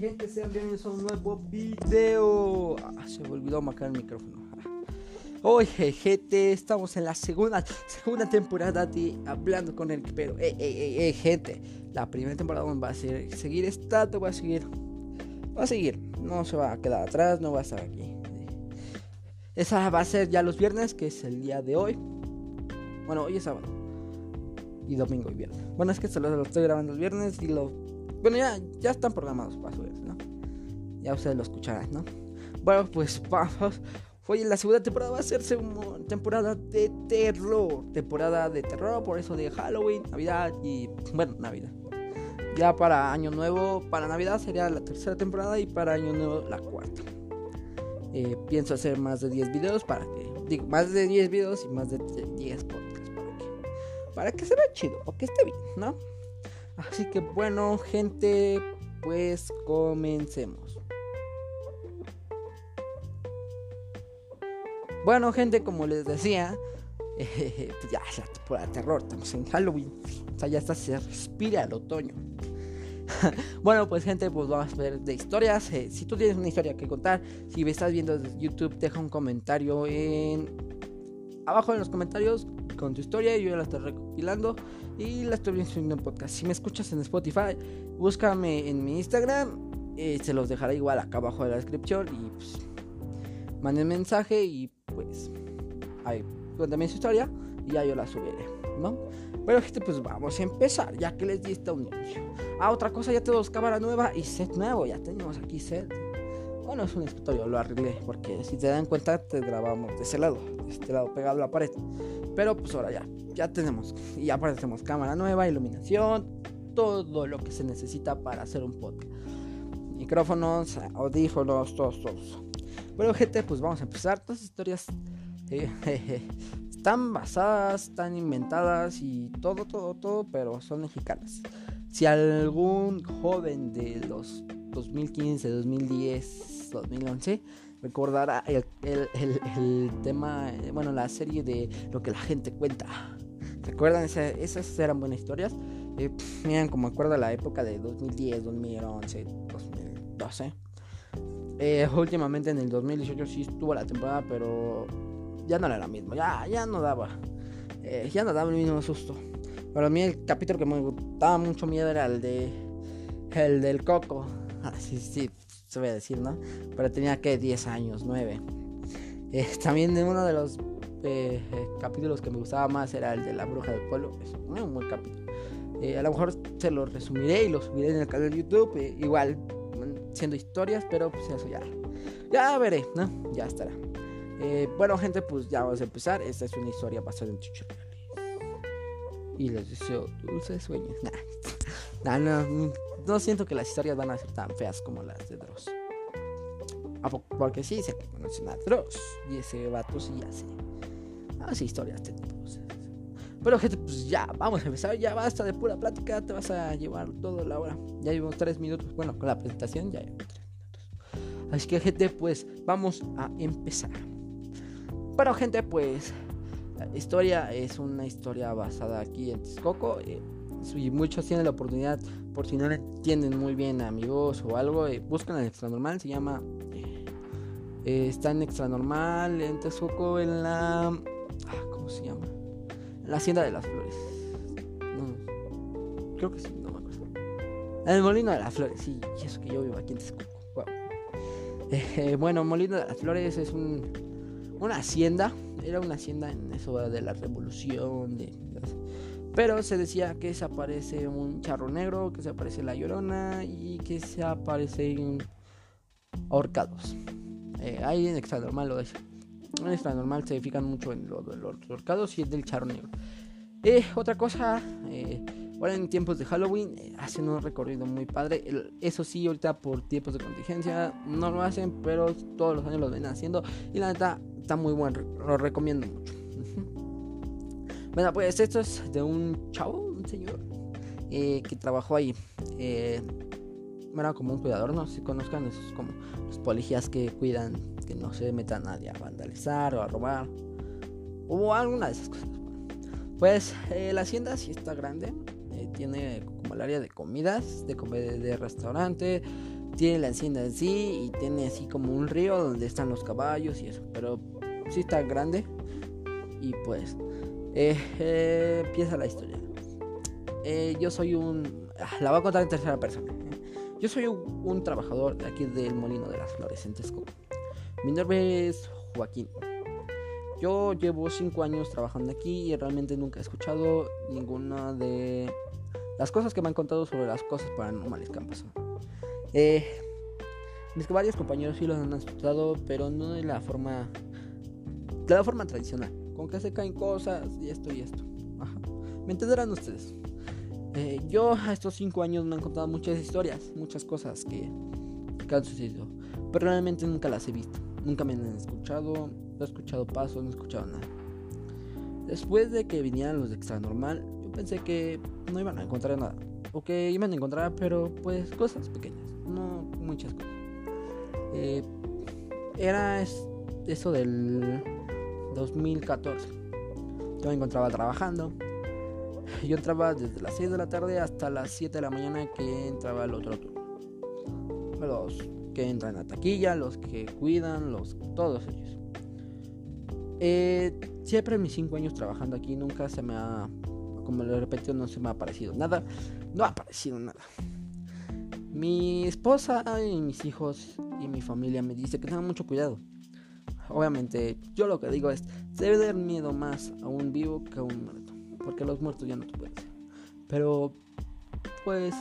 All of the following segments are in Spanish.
gente? Sean bienvenidos a un nuevo video. Ah, se me olvidó marcar el micrófono. Oye, gente, estamos en la segunda, segunda temporada de Hablando con el Pero, eh, eh, eh, gente, la primera temporada va a ser, seguir estando, va a seguir, va a seguir, no se va a quedar atrás, no va a estar aquí. Esa va a ser ya los viernes, que es el día de hoy. Bueno, hoy es sábado. Y domingo y viernes. Bueno, es que se lo, estoy grabando el viernes y lo... Bueno, ya, ya están programados para subir, ¿no? Ya ustedes lo escucharán, ¿no? Bueno, pues vamos Oye, la segunda temporada va a ser temporada de terror. Temporada de terror, por eso de Halloween, Navidad y. Bueno, Navidad. Ya para Año Nuevo, para Navidad sería la tercera temporada y para Año Nuevo la cuarta. Eh, pienso hacer más de 10 videos para que. Digo, más de 10 videos y más de 10 podcasts para que. Para que se vea chido o que esté bien, ¿no? Así que bueno, gente, pues comencemos. Bueno, gente, como les decía, pues ya es la temporada terror, estamos en Halloween. O sea, ya está, se respira el otoño. bueno, pues gente, pues vamos a ver de historias. Eh, si tú tienes una historia que contar, si me estás viendo desde YouTube, deja un comentario en abajo en los comentarios con tu historia. Yo ya la estoy recopilando y la estoy subiendo en podcast. Si me escuchas en Spotify, búscame en mi Instagram. Eh, se los dejaré igual acá abajo de la descripción y pues manden mensaje y pues ahí cuéntame su historia y ya yo la subiré, ¿no? Pero gente, pues vamos a empezar, ya que les di esta un inicio. Ah, otra cosa, ya tenemos cámara nueva y set nuevo, ya tenemos aquí set. Bueno, es un escritorio, lo arreglé, porque si te dan cuenta, te grabamos de ese lado, de este lado pegado a la pared. Pero pues ahora ya, ya tenemos, y aparte tenemos cámara nueva, iluminación, todo lo que se necesita para hacer un podcast. Micrófonos, audífonos, todos, todos. Bueno, gente, pues vamos a empezar. Todas las historias eh, están basadas, están inventadas y todo, todo, todo, pero son mexicanas. Si algún joven de los 2015, 2010, 2011 recordará el, tema, eh, bueno, la serie de lo que la gente cuenta. ¿Recuerdan? esas eran buenas historias. Eh, miren, como acuerdo la época de 2010, 2011, 2012. Eh, últimamente en el 2018 sí estuvo la temporada, pero ya no era la misma. Ya, ya no daba. Eh, ya no daba el mismo susto. Para mí el capítulo que me daba mucho miedo era el de... El del coco. Ah, sí, sí, se voy a decir, ¿no? Pero tenía que 10 años, 9. Eh, también uno de los capítulos que me gustaba más era el de la bruja del pueblo. Es un buen capítulo. a lo mejor se lo resumiré y lo subiré en el canal de YouTube. igual siendo historias, pero pues eso ya. Ya veré, ¿no? Ya estará. Eh, bueno, gente, pues ya vamos a empezar. Esta es una historia basada en tutoriales. Y les deseo dulces sueños. Nah. no, no, siento que las historias van a ser tan feas como las de Dross. Porque sí, que conocen a Dross. Y ese vato sí hace. Hace historias pero gente, pues ya, vamos a empezar. Ya basta de pura plática. Te vas a llevar toda la hora. Ya llevamos tres minutos. Bueno, con la presentación ya llevamos tres minutos. Así que gente, pues vamos a empezar. Pero gente, pues la historia es una historia basada aquí en Texcoco. Eh, y muchos tienen la oportunidad, por si no le entienden muy bien amigos o algo, eh, buscan el extra normal. Se llama... Eh, está en extra normal en Texcoco en la... Ah, ¿Cómo se llama? La Hacienda de las Flores. No, creo que sí, no me acuerdo. El Molino de las Flores, sí, eso que yo vivo aquí en Texcoco. Eh, bueno, Molino de las Flores es un, una hacienda. Era una hacienda en eso de la revolución. De, pero se decía que se aparece un charro negro, que se aparece la llorona y que se aparecen ahorcados. Eh, ahí en extra normal lo es en esta normal se fijan mucho en los, los horcados y el del charro negro. Eh, otra cosa, eh, ahora en tiempos de Halloween eh, hacen un recorrido muy padre. eso sí, ahorita por tiempos de contingencia no lo hacen, pero todos los años lo ven haciendo. Y la neta está muy bueno, lo recomiendo mucho. Bueno, pues esto es de un chavo, un señor, que trabajó ahí. era como un cuidador, no sé si conozcan esos como los policías que cuidan que no se meta nadie a vandalizar o a robar o alguna de esas cosas. Pues eh, la hacienda sí está grande, eh, tiene como el área de comidas, de, de restaurante, tiene la hacienda en sí y tiene así como un río donde están los caballos y eso. Pero sí está grande. Y pues eh, eh, empieza la historia. Eh, yo soy un... Ah, la voy a contar en tercera persona. Yo soy un, trabajador de aquí del Molino de las Flores en. Mi nombre es Joaquín. Yo llevo 5 años trabajando aquí y realmente nunca he escuchado ninguna de las cosas que me han contado sobre las cosas paranormales que han pasado. Eh, mis varios compañeros sí los han escuchado, pero no de la forma de la forma tradicional, con que se caen cosas y esto y esto. Me entenderán ustedes. Eh, yo a estos 5 años me han contado muchas historias, muchas cosas que, que han sucedido, pero realmente nunca las he visto. Nunca me han escuchado, no he escuchado pasos, no he escuchado nada. Después de que vinieran los de extra normal, yo pensé que no iban a encontrar nada. O que iban a encontrar, pero pues cosas pequeñas, no muchas cosas. Eh, era eso del 2014. Yo me encontraba trabajando. Yo entraba desde las 6 de la tarde hasta las 7 de la mañana que entraba el otro turno. Los que entran a taquilla, los que cuidan, los todos ellos. Eh, siempre en mis 5 años trabajando aquí nunca se me ha, como le repito, no se me ha aparecido nada. No ha aparecido nada. Mi esposa y mis hijos y mi familia me dice que tenga mucho cuidado. Obviamente, yo lo que digo es, debe dar miedo más a un vivo que a un muerto. Porque los muertos ya no te pueden. Pero, pues,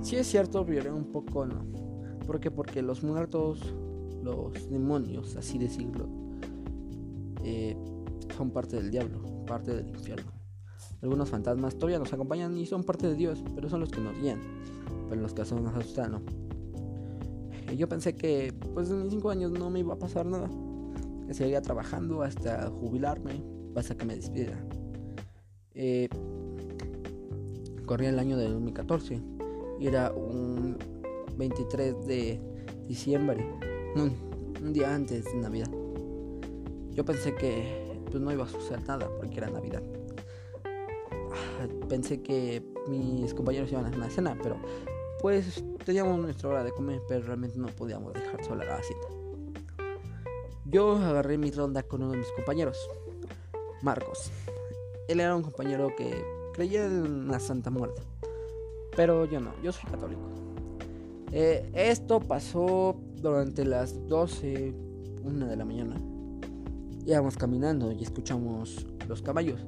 si es cierto, pero un poco no. ¿Por qué? Porque los muertos, los demonios, así decirlo, eh, son parte del diablo, parte del infierno. Algunos fantasmas todavía nos acompañan y son parte de Dios, pero son los que nos guían. Pero los que son nos asustan, no. Yo pensé que, pues en mis 5 años no me iba a pasar nada. Que seguiría trabajando hasta jubilarme, hasta que me despidiera. Eh, corría el año de 2014 y era un 23 de diciembre, un, día antes de Navidad. Yo pensé que pues, no iba a suceder nada porque era Navidad. Ah, pensé que mis compañeros iban a hacer una cena, pero pues teníamos nuestra hora de comer, pero realmente no podíamos dejar sola la cita. Yo agarré mi ronda con uno de mis compañeros, Marcos. Él era un compañero que creía en la Santa Muerte, pero yo no, yo soy católico. Eh, esto pasó durante las 12, una de la mañana. Íbamos caminando y escuchamos los caballos.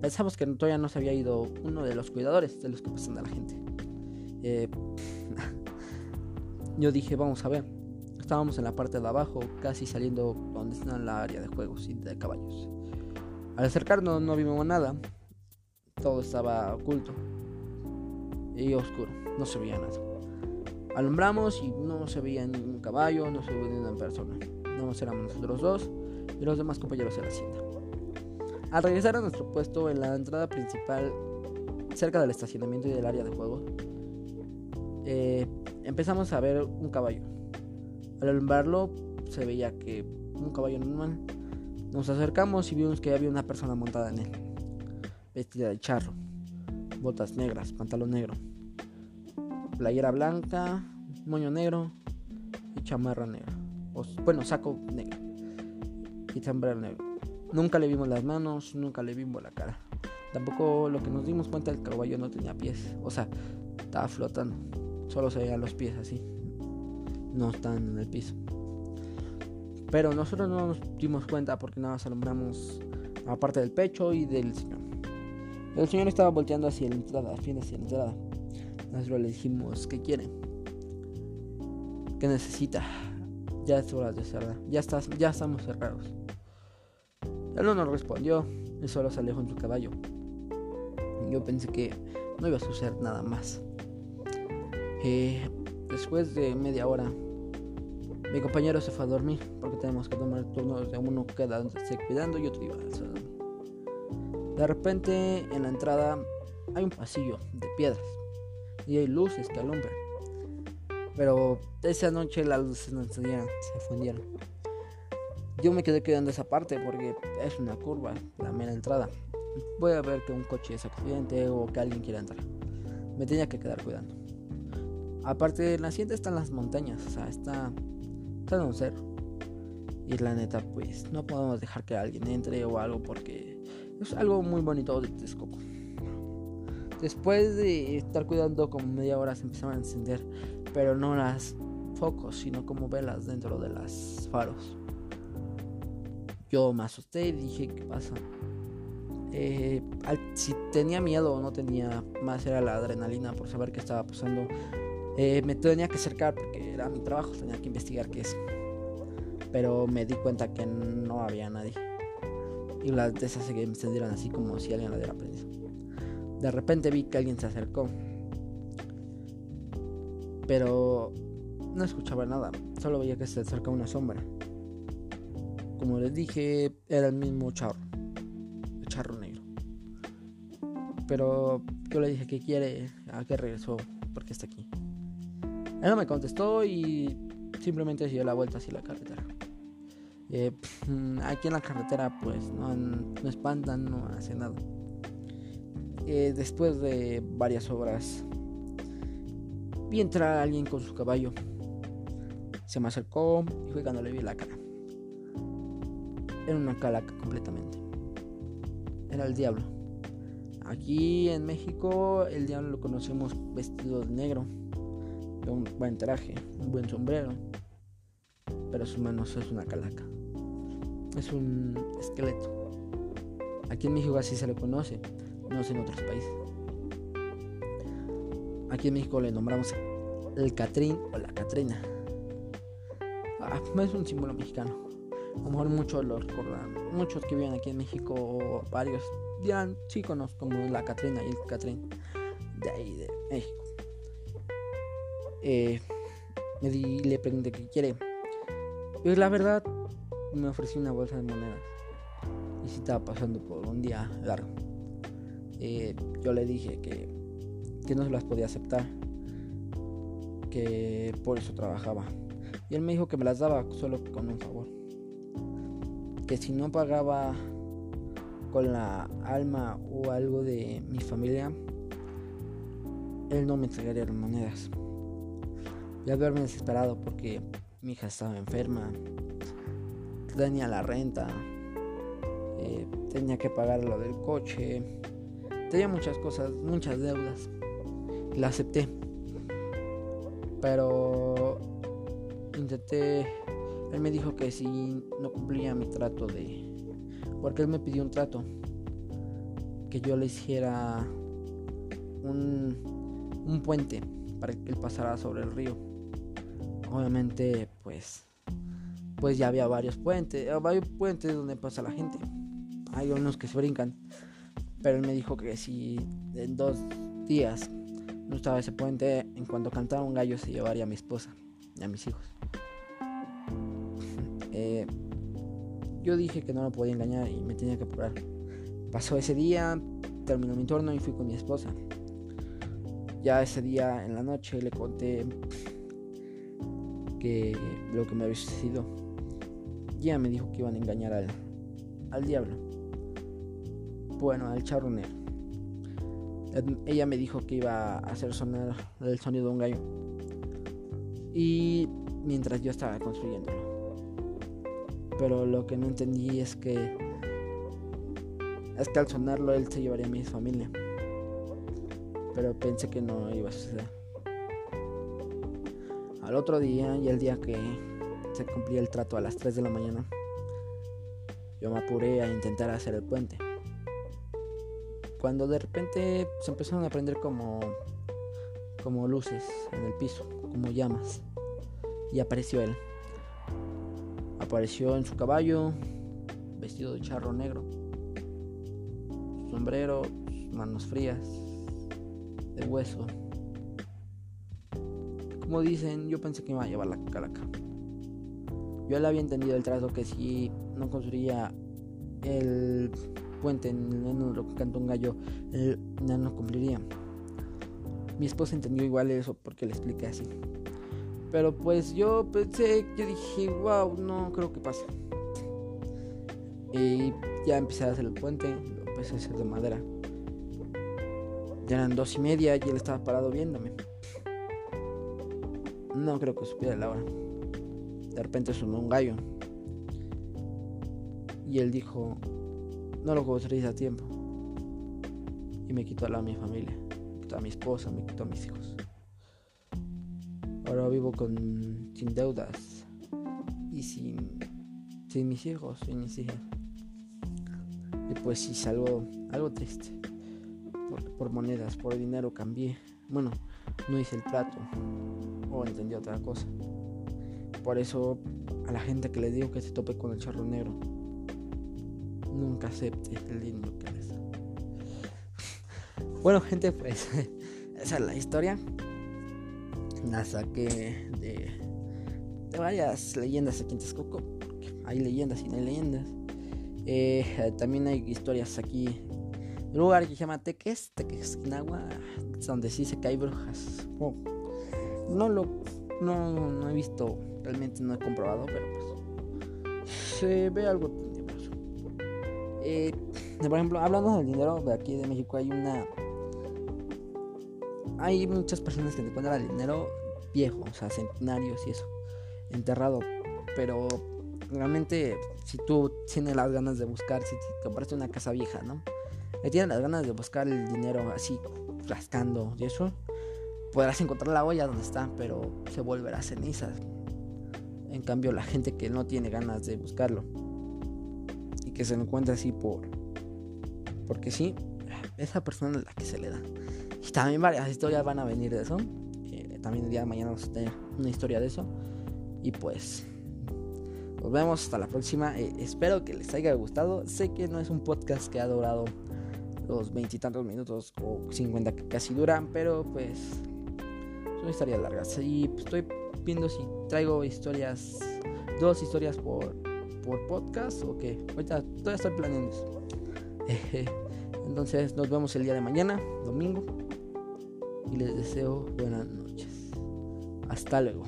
Pensamos que todavía no se había ido uno de los cuidadores de los que pasan a la gente. Eh, yo dije, vamos a ver. Estábamos en la parte de abajo, casi saliendo donde está la área de juegos y de caballos. Al acercarnos no vimos nada. Todo estaba oculto y oscuro. No se veía nada. Alumbramos y no se veía ningún caballo, no se veía ninguna persona. Nada más éramos nosotros dos y los demás compañeros de la hacienda. Al regresar a nuestro puesto en la entrada principal, cerca del estacionamiento y del área de juego, eh, empezamos a ver un caballo. Al alumbrarlo se veía que un caballo normal. Nos acercamos y vimos que había una persona montada en él, vestida de charro, botas negras, pantalón negro playera blanca, moño negro y chamarra negra. bueno, saco negro y sombrero negro. Nunca le vimos las manos, nunca le vimos la cara. Tampoco lo que nos dimos cuenta el caballo no tenía pies. O sea, estaba flotando. Solo se veían los pies así. No están en el piso. Pero nosotros no nos dimos cuenta porque nada más alumbramos aparte del pecho y del señor. El señor estaba volteando hacia la entrada, fin hacia la entrada. Nosotros le dijimos, ¿qué quiere? ¿Qué necesita? Ya es hora de cerrar. Ya, estás, ya estamos cerrados. Él no nos respondió. Él solo se alejó en su caballo. Yo pensé que no iba a suceder nada más. Eh, después de media hora, mi compañero se fue a dormir porque tenemos que tomar turnos de uno quedándose cuidando y otro iba a De repente, en la entrada hay un pasillo de piedras y hay luces que alumbran. Pero esa noche las luces no encendieron, se fundieron. Yo me quedé quedando esa parte porque es una curva, la mera entrada. A ver que un coche es accidente o que alguien quiera entrar. Me tenía que quedar cuidando. Aparte de la hacienda están las montañas, o sea, está, está en un cerro. Y la neta, pues no podemos dejar que alguien entre o algo porque es algo muy bonito de Texcoco. Después de estar cuidando como media hora se empezaron a encender, pero no las focos, sino como velas dentro de las faros. Yo me asusté y dije, ¿qué pasa? Eh, si tenía miedo o no tenía, más era la adrenalina por saber qué estaba pasando. Eh, me tenía que acercar porque era mi trabajo, tenía que investigar qué es. Pero me di cuenta que no había nadie. Y las de esas se encendieron así como si alguien la prendido. De repente vi que alguien se acercó. Pero no escuchaba nada, solo veía que se acercaba una sombra. Como les dije, era el mismo charro, el charro negro. Pero yo le dije que quiere, a qué regresó, porque está. Él no me contestó y simplemente dio la vuelta hacia la carretera. Eh, aquí en la carretera pues no, espantan, no hace nada. Eh, después de varias horas vi entrar a alguien con su caballo se me acercó y fue cuando le vi la cara. Era una calaca completamente. Era el diablo. Aquí en México el diablo lo conocemos vestido de negro, un buen traje, un buen sombrero, pero su mano es una calaca. Es un esqueleto. Aquí en México así se le conoce, no sé en otros países. Aquí en México le nombramos el Catrín o la Catrina. Ah, es un símbolo mexicano. A lo mejor muchos lo recordan. Muchos que viven aquí en México, varios, dirán, sí conozco como la Catrina y el Catrín de ahí, de México. Eh, di, le pregunté qué quiere. Y la verdad, me ofreció una bolsa de monedas. Y si estaba pasando por un día largo. Eh, yo le dije que, que no se las podía aceptar. Que por eso trabajaba. Y él me dijo que me las daba solo con un favor. Que si no pagaba con la alma o algo de mi familia, él no me entregaría las monedas. Ya haberme desesperado porque mi hija estaba enferma, tenía la renta, eh, tenía que pagar lo del coche, tenía muchas cosas, muchas deudas. La acepté. Pero intenté, él me dijo que si no cumplía mi trato de, porque él me pidió un trato, que yo le hiciera un, un puente para que él pasara sobre el río. Obviamente, pues, pues ya había varios puentes, eh, varios puentes donde pasa la gente. Hay unos que se brincan, pero él me dijo que si en dos días no estaba ese puente, en cuanto cantara un gallo se llevaría a mi esposa y a mis hijos. Eh, yo dije que no lo podía engañar y me tenía que apurar. Pasó ese día, terminó mi turno y fui con mi esposa. Ya ese día en la noche le conté lo que me había sucedido. Ya me dijo que iban a engañar al, al diablo. Bueno, al charronero. Ella me dijo que iba a hacer sonar el sonido de un gallo. Y mientras yo estaba construyéndolo. Pero lo que no entendí es que es que al sonarlo él se llevaría a mi familia. Pero pensé que no iba a suceder. Al otro día y el día que se cumplía el trato a las 3 de la mañana, yo me apuré a intentar hacer el puente. Cuando de repente se empezaron a prender como como luces en el piso, como llamas. Y apareció él. Apareció en su caballo, vestido de charro negro, sombrero, manos frías, de hueso. Dicen, yo pensé que iba a llevar la calaca. Yo le había entendido el trato que si no construía el puente en el lo que canta un gallo, él no cumpliría. Mi esposa entendió igual eso porque le expliqué así. Pero pues yo pensé, yo dije, wow, no creo que pase. Y ya empecé a hacer el puente, lo empecé a hacer de madera. Ya eran dos y media y él estaba parado viéndome. No creo que supiera la hora. De repente sonó un gallo. Y él dijo, no lo construís a tiempo. Y me quitó a la mi familia, me quitó a mi esposa, me quitó a mis hijos. Ahora vivo con sin deudas y sin, sin mis hijos, sin mis hijas. Y pues sí, es algo, algo triste. Porque por monedas, por dinero cambié. Bueno, no hice el trato. O entendí otra cosa. Por eso a la gente que le digo que se tope con el charro negro. Nunca acepte el dinero que les bueno gente, pues esa es la historia. La saqué de, de varias leyendas aquí en Texcoco. Hay leyendas y no hay leyendas. Eh, también hay historias aquí. Un lugar que se llama Teques, Tequesquinagua, donde sí se cae brujas. Oh, no lo no, no, he visto, realmente no he comprobado, pero pues se ve algo tenebroso. Eh, por ejemplo, hablando del dinero de aquí de México, hay una. Hay muchas personas que encuentran el dinero viejo, o sea, centenarios y eso, enterrado, pero realmente si tú tienes las ganas de buscar, si compraste una casa vieja, ¿no? Tienes las ganas de buscar el dinero así, rascando y eso, podrás encontrar la olla donde está, pero se volverá ceniza. En cambio, la gente que no tiene ganas de buscarlo y que se lo encuentra así por. Porque sí, esa persona es la que se le da. Y también varias historias van a venir de eso. También el día de mañana vamos a tener una historia de eso. Y pues nos vemos hasta la próxima. Eh, espero que les haya gustado. Sé que no es un podcast que ha durado los veintitantos minutos o cincuenta que casi duran, pero pues son historias largas. Y estoy viendo si traigo historias, dos historias por, por podcast o qué. Ahorita todavía estoy planeando eso. Entonces nos vemos el día de mañana, domingo. Y les deseo buenas noches. Hasta luego.